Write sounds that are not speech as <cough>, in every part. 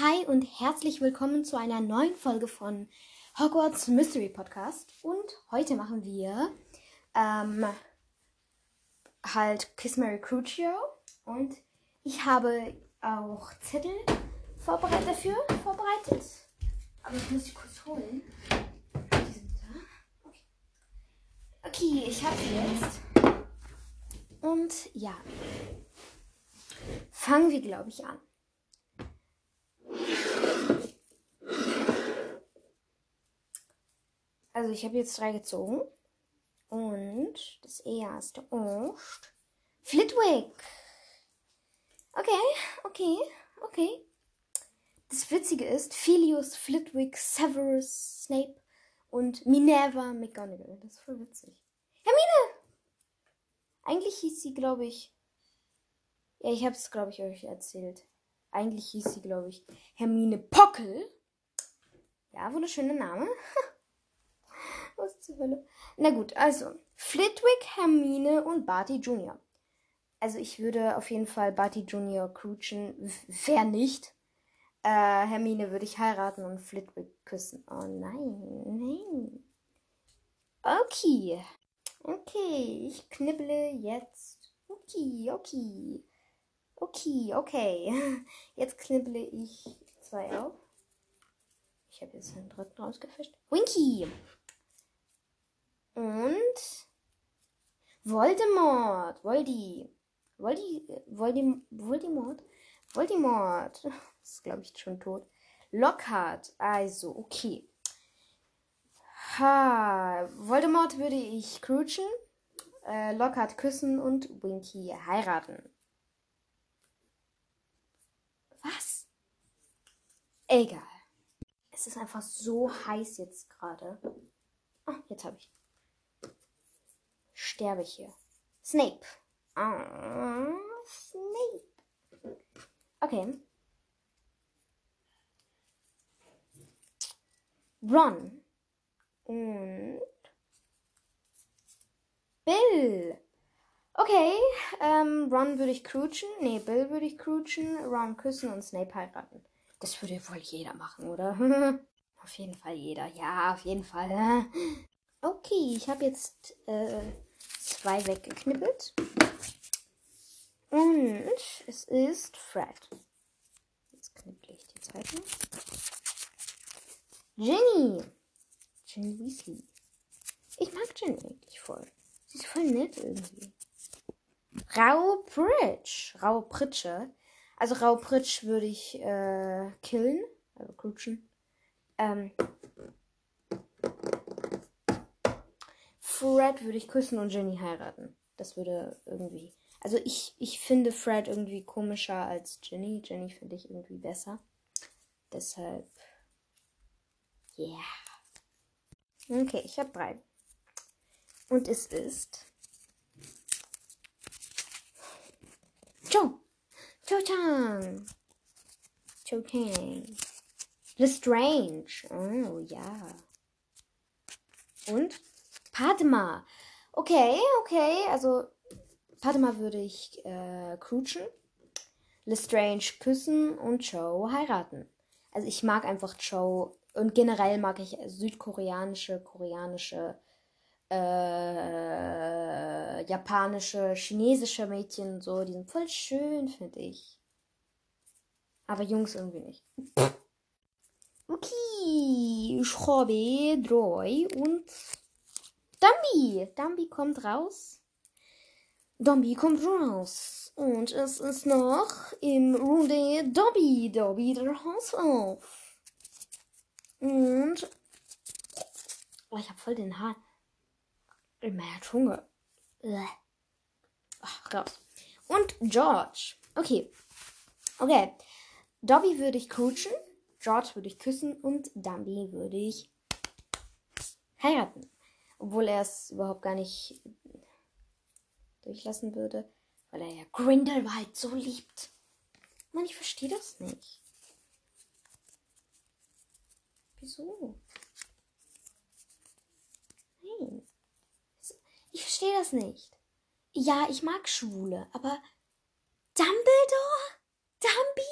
Hi und herzlich willkommen zu einer neuen Folge von Hogwarts Mystery Podcast. Und heute machen wir ähm, halt Kiss Mary Crucio. Und ich habe auch Zettel vorbereitet dafür vorbereitet. Aber ich muss sie kurz holen. Die sind da. Okay, okay ich habe sie jetzt. Und ja, fangen wir, glaube ich, an. Also ich habe jetzt drei gezogen. Und das erste ist Flitwick. Okay, okay, okay. Das Witzige ist, Philius, Flitwick, Severus, Snape und Minerva McGonagall. Das ist voll witzig. Hermine! Eigentlich hieß sie, glaube ich. Ja, ich habe es, glaube ich, euch erzählt. Eigentlich hieß sie, glaube ich, Hermine Pockel. Ja, wunderschöner Name. <laughs> Was zur Hölle? Na gut, also Flitwick, Hermine und Barty Jr. Also ich würde auf jeden Fall Barty Jr. crutschen. Wer nicht? Äh, Hermine würde ich heiraten und Flitwick küssen. Oh nein, nein. Okay. Okay, ich knibble jetzt. Okay, okay. Okay, okay. <laughs> Jetzt knibble ich zwei auf. Ich habe jetzt einen dritten rausgefischt. Winky! Und Voldemort. Voldi. Voldi. Voldi. Voldemort. Voldemort. <laughs> Ist, glaube ich, schon tot. Lockhart. Also, okay. Ha. Voldemort würde ich crutschen, äh, Lockhart küssen und Winky heiraten. Egal. Es ist einfach so heiß jetzt gerade. Oh, jetzt habe ich sterbe ich hier. Snape. Ah, Snape. Okay. Ron. Und Bill. Okay, ähm, Ron würde ich crutschen. Nee, Bill würde ich crutschen, Ron küssen und Snape heiraten. Das würde wohl jeder machen, oder? <laughs> auf jeden Fall jeder. Ja, auf jeden Fall. <laughs> Okay, ich habe jetzt äh, zwei weggeknippelt. Und es ist Fred. Jetzt knipple ich die zweite. Jenny. Jenny Weasley. Ich mag Jenny eigentlich voll. Sie ist voll nett irgendwie. Rau Pritsch. Rau Pritsche. Also Rau Pritsch würde ich äh, killen. Also krutschen. Ähm, Fred würde ich küssen und Jenny heiraten. Das würde irgendwie. Also ich, ich finde Fred irgendwie komischer als Jenny. Jenny finde ich irgendwie besser. Deshalb. Yeah. Okay, ich habe drei. Und es ist. Joe. Joe Chang. Lestrange. Oh ja. Und Padma. Okay, okay. Also Padma würde ich äh, crutschen, Lestrange küssen und Joe heiraten. Also ich mag einfach Joe und generell mag ich südkoreanische, koreanische, äh, japanische, chinesische Mädchen so. Die sind voll schön, finde ich. Aber Jungs irgendwie nicht. <laughs> Okay, ich habe drei und Dumbi. Dumbi kommt raus. Dumbi kommt raus. Und es ist noch im Runde Dobby. Dobby der Haus auf. Und. Oh, ich hab voll den Haar in meiner Zunge. Ach, raus. Und George. Okay. Okay. Dobby würde ich crutschen. George würde ich küssen. Und Dumby würde ich heiraten. Obwohl er es überhaupt gar nicht durchlassen würde, weil er ja Grindelwald so liebt. Mann, ich verstehe das nicht. Wieso? Nein. Ich verstehe das nicht. Ja, ich mag Schwule, aber Dumbledore? Dumby?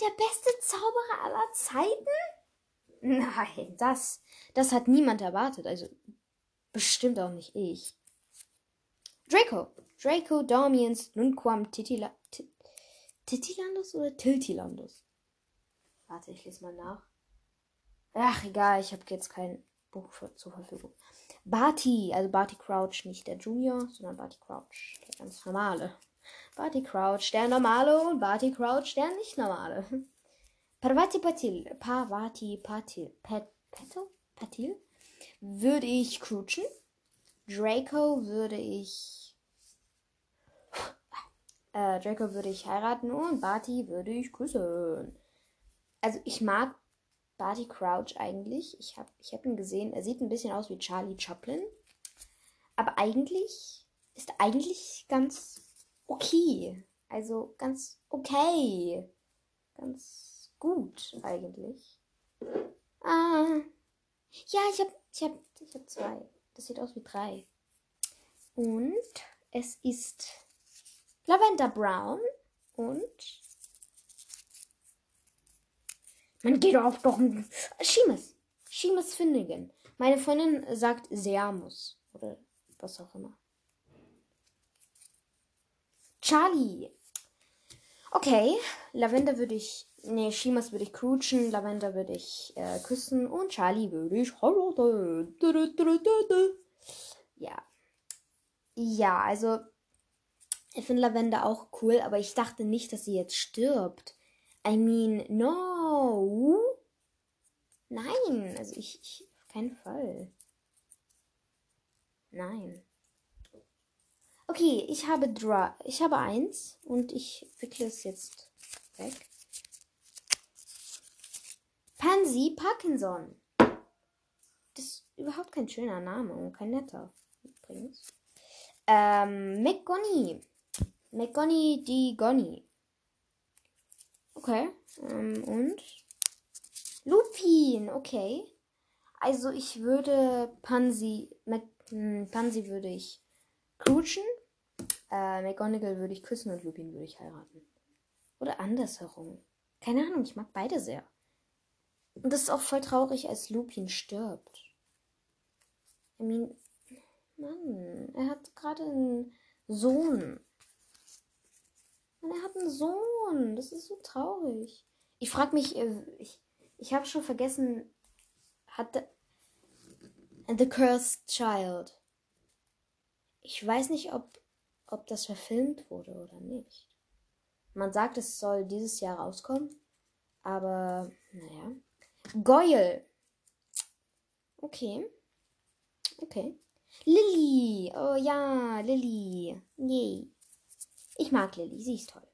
Der beste Zauberer aller Zeiten? Nein, das, das hat niemand erwartet. Also bestimmt auch nicht ich. Draco. Draco Dormiens Nunquam Titila, Titilandus oder Tiltilandus? Warte, ich lese mal nach. Ach, egal, ich habe jetzt kein Buch für, zur Verfügung. Barty, also Barty Crouch, nicht der Junior, sondern Barty Crouch, der ganz normale. Barty Crouch, der normale und Barty Crouch, der nicht normale. Parvati Patil, Parvati Patil, Pat, Patil, Patil, würde ich crutchen. Draco würde ich, äh, Draco würde ich heiraten und Barty würde ich küssen. Also ich mag Barty Crouch eigentlich. Ich habe ich hab ihn gesehen. Er sieht ein bisschen aus wie Charlie Chaplin. Aber eigentlich ist eigentlich ganz okay. Also ganz okay. Ganz gut eigentlich. Ah. Ja, ich habe ich hab, ich hab zwei. Das sieht aus wie drei. Und es ist Lavender Brown und man geht auf doch ein Schimes. Schimes Finnegan. Meine Freundin sagt Seamus. Oder was auch immer. Charlie. Okay, Lavender würde ich. Nee, Shimas würde ich crutschen, Lavender würde ich äh, küssen und Charlie würde ich Ja. Ja, also. Ich finde Lavender auch cool, aber ich dachte nicht, dass sie jetzt stirbt. I mean, no. Nein, also ich, ich auf keinen Fall. Nein. Okay, ich habe Dra ich habe eins und ich wickle es jetzt weg. Pansy Parkinson. Das ist überhaupt kein schöner Name und kein netter übrigens. Ähm, McGonny. McGonny die Gonny. Okay. Ähm, und? Lupin, okay. Also ich würde Pansy, Mac, hm, Pansy würde ich crutschen, äh, McGonagall würde ich küssen und Lupin würde ich heiraten. Oder andersherum. Keine Ahnung, ich mag beide sehr. Und das ist auch voll traurig, als Lupin stirbt. I mean, Mann, er hat gerade einen Sohn. Und er hat einen Sohn. Das ist so traurig. Ich frage mich, äh, ich, ich habe schon vergessen, hat The, The Cursed Child. Ich weiß nicht, ob, ob das verfilmt wurde oder nicht. Man sagt, es soll dieses Jahr rauskommen. Aber, naja. Goyle. Okay. Okay. Lilly. Oh ja, Lilly. Yay. Ich mag Lilly, sie ist toll.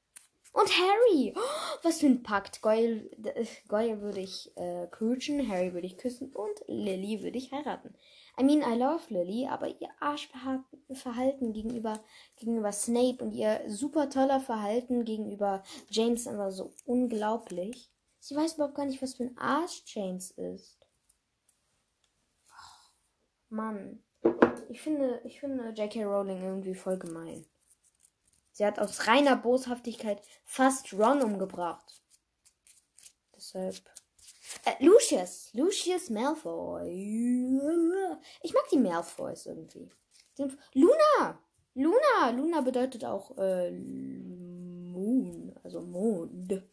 Und Harry! Oh, was für ein Pakt. Goyle, Goyle würde ich äh, crutschen, Harry würde ich küssen und Lily würde ich heiraten. I mean, I love Lily, aber ihr Arschverhalten gegenüber, gegenüber Snape und ihr super toller Verhalten gegenüber James ist einfach so unglaublich. Sie weiß überhaupt gar nicht, was für ein Arsch James ist. Mann. Ich finde, ich finde J.K. Rowling irgendwie voll gemein. Sie hat aus reiner Boshaftigkeit fast Ron umgebracht. Deshalb. Äh, Lucius. Lucius Malfoy. Ich mag die Malfoys irgendwie. Luna. Luna. Luna bedeutet auch äh, Moon. Also Mond.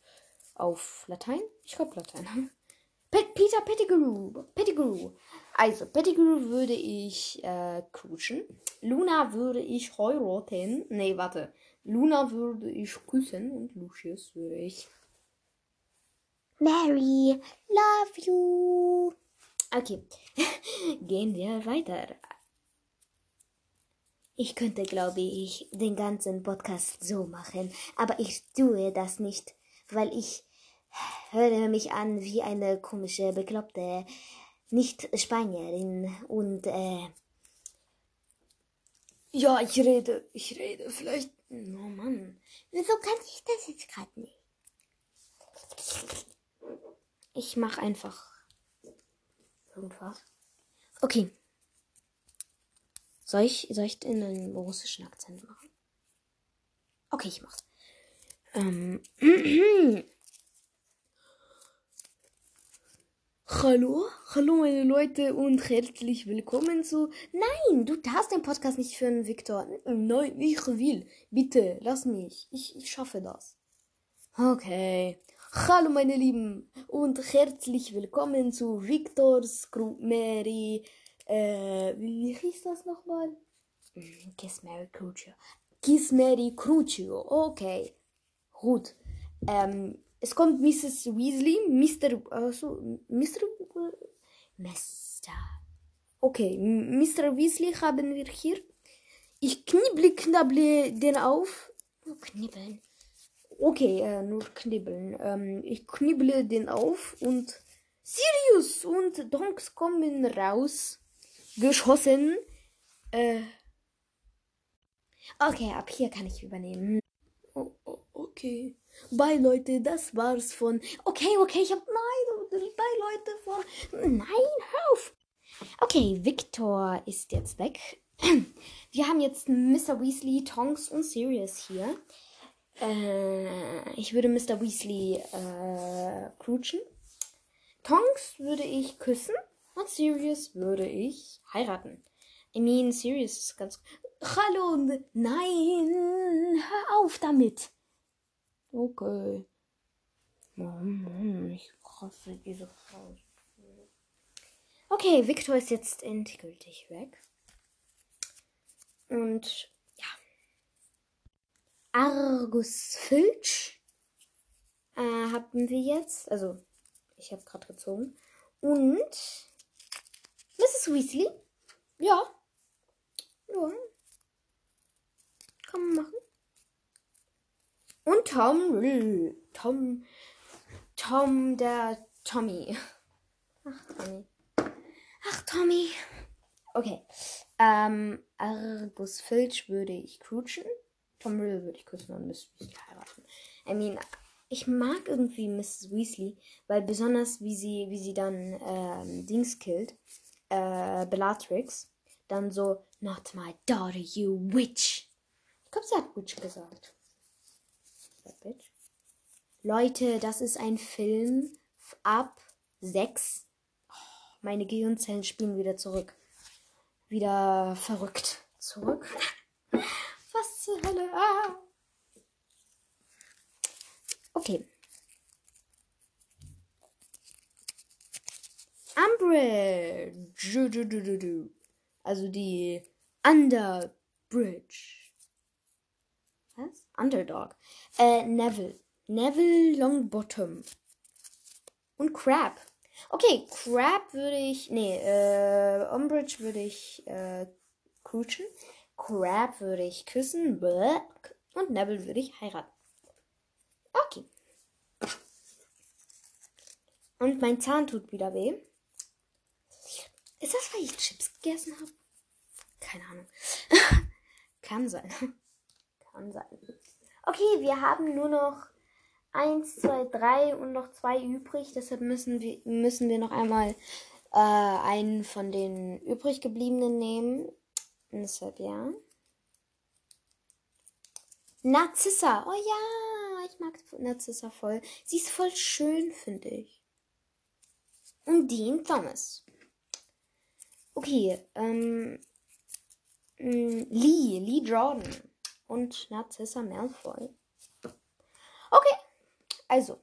Auf Latein? Ich glaube Latein. <laughs> Pet Peter Pettigrew. Pettigrew. Also, Pettigrew würde ich äh, crutschen. Luna würde ich heiraten. Nee, warte. Luna würde ich küssen und Lucius würde ich. Mary, love you. Okay, <laughs> gehen wir weiter. Ich könnte, glaube ich, den ganzen Podcast so machen, aber ich tue das nicht, weil ich höre mich an wie eine komische, bekloppte Nicht-Spanierin und äh, ja, ich rede, ich rede vielleicht Oh Mann. Wieso kann ich das jetzt gerade nicht? Ich mach einfach irgendwas. Okay. Soll ich, soll ich in einen russischen Akzent machen? Okay, ich mach's. Ähm. <clears throat> Hallo, hallo meine Leute und herzlich willkommen zu. Nein, du darfst den Podcast nicht führen, Victor. Nein, ich will. Bitte, lass mich. Ich, ich schaffe das. Okay. Hallo meine Lieben und herzlich willkommen zu Victor's Group Mary. Äh, wie hieß das nochmal? Hm, Kiss Mary Crucio. Kiss Mary Crucio. Okay. Gut. Ähm, es kommt Mrs. Weasley, Mr. Also, Mr. Mr. Okay, Mr. Weasley haben wir hier. Ich knibble, knabble den auf. Nur knibbeln. Okay, äh, nur knibbeln. Ähm, ich knibble den auf und Sirius und Donks kommen raus. Geschossen. Äh. Okay, ab hier kann ich übernehmen. Oh, oh, okay. Bye, Leute, das war's von. Okay, okay, ich hab. Nein, bye, Leute, von. Nein, hör auf! Okay, Victor ist jetzt weg. <clears throat> Wir haben jetzt Mr. Weasley, Tonks und Sirius hier. Äh, ich würde Mr. Weasley äh, crutschen. Tonks würde ich küssen. Und Sirius würde ich heiraten. I mean, Sirius ist ganz. Hallo, nein, hör auf damit. Okay. Mann, ich hasse diese Frau. Okay, Victor ist jetzt endgültig weg. Und ja. Argus Filch äh, haben wir jetzt. Also, ich habe gerade gezogen. Und Mrs. Weasley. Ja. Ja. Kann man machen. Und Tom. Tom. Tom, der Tommy. Ach, Tommy. Ach, Tommy. Okay. Ähm, Argus Filch würde ich crutschen. Tom Riddle würde ich küssen und Miss Weasley heiraten. I mean, ich mag irgendwie Mrs. Weasley, weil besonders wie sie, wie sie dann ähm, Dings killt, äh, Bellatrix, dann so, not my daughter, you witch. Ich glaube, sie hat Witch gesagt. Bitch. Leute, das ist ein Film ab 6. Oh, meine Gehirnzellen spielen wieder zurück. Wieder verrückt. Zurück. <laughs> Was zur Hölle? Ah. Okay. Umbridge. Also die Underbridge. Underdog. Äh, Neville. Neville Longbottom. Und Crab. Okay, Crab würde ich. Nee, äh, Umbridge würde ich äh, crutschen. Crab würde ich küssen. Und Neville würde ich heiraten. Okay. Und mein Zahn tut wieder weh. Ist das, weil ich Chips gegessen habe? Keine Ahnung. <laughs> Kann sein. <laughs> Kann sein. Okay, wir haben nur noch 1, 2, 3 und noch zwei übrig. Deshalb müssen wir, müssen wir noch einmal äh, einen von den übrig gebliebenen nehmen. Deshalb ja. Narzissa. Oh ja, ich mag Narzissa voll. Sie ist voll schön, finde ich. Und Dean Thomas. Okay, ähm. Lee, Lee Jordan und Narzissa Malfoy. Okay, also,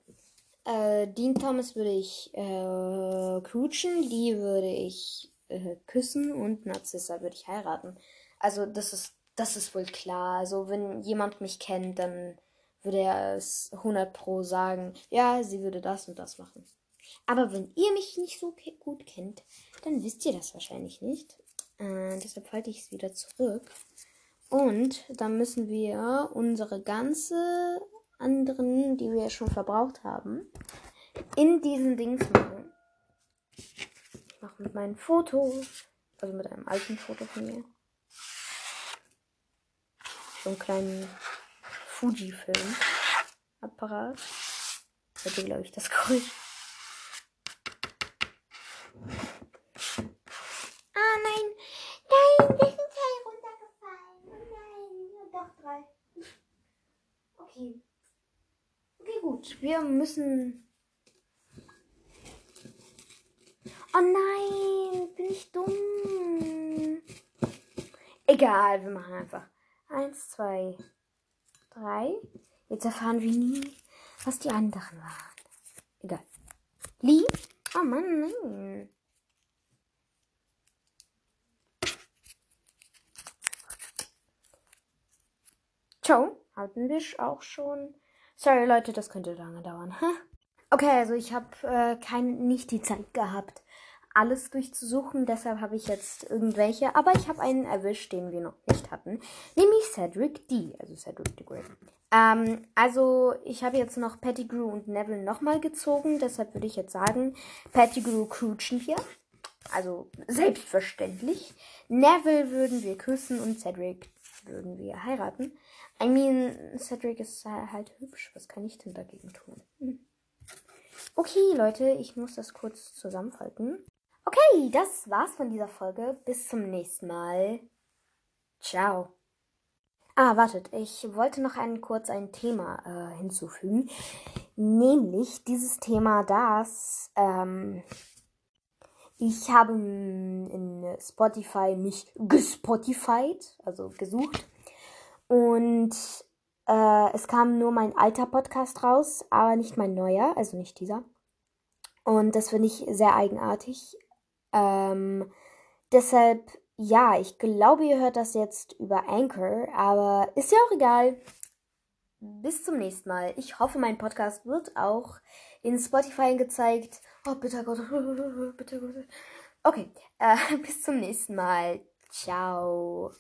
äh, Dean Thomas würde ich äh, crutschen, die würde ich äh, küssen und Narzissa würde ich heiraten. Also, das ist, das ist wohl klar. Also, wenn jemand mich kennt, dann würde er es 100 pro sagen, ja, sie würde das und das machen. Aber wenn ihr mich nicht so gut kennt, dann wisst ihr das wahrscheinlich nicht. Äh, deshalb halte ich es wieder zurück. Und dann müssen wir unsere ganze anderen, die wir schon verbraucht haben, in diesen Dings machen. Ich mache mit meinen Fotos, also mit einem alten Foto von mir. So einen kleinen Fuji-Film-Apparat. Hätte, glaube ich, das <laughs> Geräusch. Ah, nein. Nein, wir sind zwei runtergefallen. Oh nein, doch drei. Okay. Okay, gut. Wir müssen. Oh nein, bin ich dumm. Egal, wir machen einfach. Eins, zwei, drei. Jetzt erfahren wir nie, was die anderen waren. Egal. Lee? Oh Mann, nein. Ciao. Hatten wir auch schon. Sorry, Leute, das könnte lange dauern. <laughs> Okay, also ich habe äh, kein, nicht die Zeit gehabt, alles durchzusuchen. Deshalb habe ich jetzt irgendwelche. Aber ich habe einen erwischt, den wir noch nicht hatten. Nämlich Cedric D. Also Cedric the Great. Ähm, also ich habe jetzt noch Pettigrew und Neville nochmal gezogen. Deshalb würde ich jetzt sagen, Pettigrew crutschen wir. Also selbstverständlich. Neville würden wir küssen und Cedric wir heiraten. I mean, Cedric ist halt hübsch. Was kann ich denn dagegen tun? Hm. Okay, Leute, ich muss das kurz zusammenfalten. Okay, das war's von dieser Folge. Bis zum nächsten Mal. Ciao. Ah, wartet, ich wollte noch ein, kurz ein Thema äh, hinzufügen. Nämlich dieses Thema, das ähm, ich habe in Spotify mich gespotified, also gesucht und äh, es kam nur mein alter Podcast raus, aber nicht mein neuer, also nicht dieser. Und das finde ich sehr eigenartig. Ähm, deshalb, ja, ich glaube, ihr hört das jetzt über Anchor, aber ist ja auch egal. Bis zum nächsten Mal. Ich hoffe, mein Podcast wird auch in Spotify gezeigt. Oh, bitte Gott, <laughs> bitte Gott. Okay, äh, <laughs> bis zum nächsten Mal. Ciao.